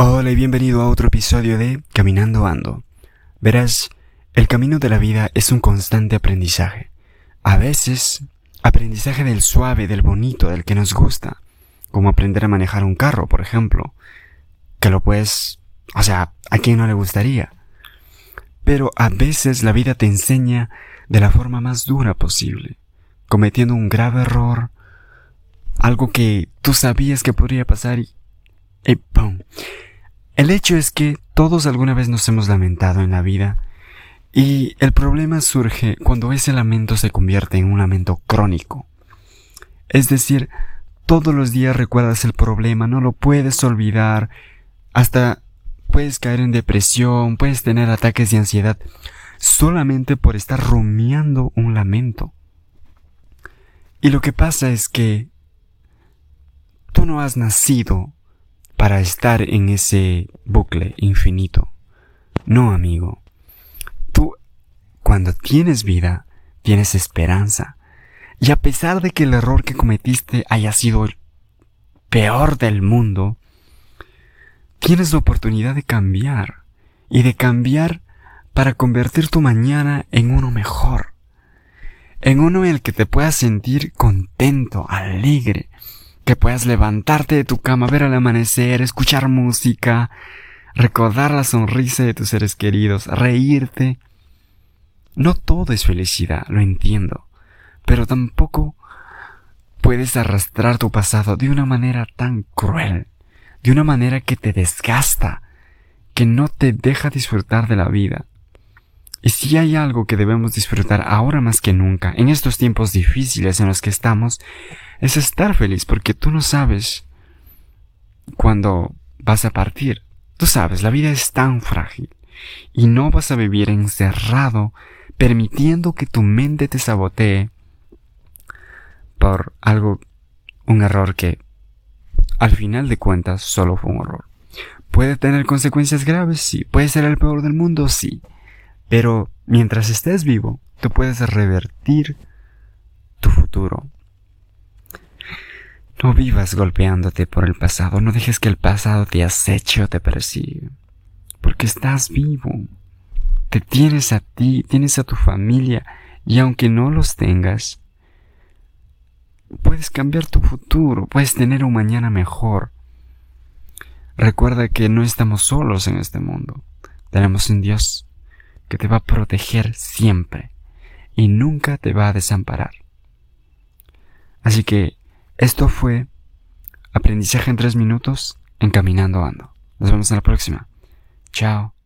Hola y bienvenido a otro episodio de Caminando Ando. Verás, el camino de la vida es un constante aprendizaje. A veces, aprendizaje del suave, del bonito, del que nos gusta. Como aprender a manejar un carro, por ejemplo. Que lo puedes... O sea, ¿a quién no le gustaría? Pero a veces la vida te enseña de la forma más dura posible. Cometiendo un grave error. Algo que tú sabías que podría pasar y... y ¡pum! El hecho es que todos alguna vez nos hemos lamentado en la vida y el problema surge cuando ese lamento se convierte en un lamento crónico. Es decir, todos los días recuerdas el problema, no lo puedes olvidar, hasta puedes caer en depresión, puedes tener ataques de ansiedad solamente por estar rumiando un lamento. Y lo que pasa es que tú no has nacido para estar en ese bucle infinito. No, amigo. Tú, cuando tienes vida, tienes esperanza. Y a pesar de que el error que cometiste haya sido el peor del mundo, tienes la oportunidad de cambiar. Y de cambiar para convertir tu mañana en uno mejor. En uno en el que te puedas sentir contento, alegre, que puedas levantarte de tu cama, ver el amanecer, escuchar música, recordar la sonrisa de tus seres queridos, reírte. No todo es felicidad, lo entiendo, pero tampoco puedes arrastrar tu pasado de una manera tan cruel, de una manera que te desgasta, que no te deja disfrutar de la vida. Y si hay algo que debemos disfrutar ahora más que nunca, en estos tiempos difíciles en los que estamos, es estar feliz porque tú no sabes cuándo vas a partir. Tú sabes, la vida es tan frágil y no vas a vivir encerrado permitiendo que tu mente te sabotee por algo, un error que al final de cuentas solo fue un error. ¿Puede tener consecuencias graves? Sí. ¿Puede ser el peor del mundo? Sí. Pero mientras estés vivo, tú puedes revertir tu futuro. No vivas golpeándote por el pasado, no dejes que el pasado te aceche o te persiga. Porque estás vivo. Te tienes a ti, tienes a tu familia, y aunque no los tengas, puedes cambiar tu futuro, puedes tener un mañana mejor. Recuerda que no estamos solos en este mundo. Tenemos un Dios que te va a proteger siempre y nunca te va a desamparar. Así que esto fue aprendizaje en tres minutos encaminando ando. Nos vemos en la próxima. Chao.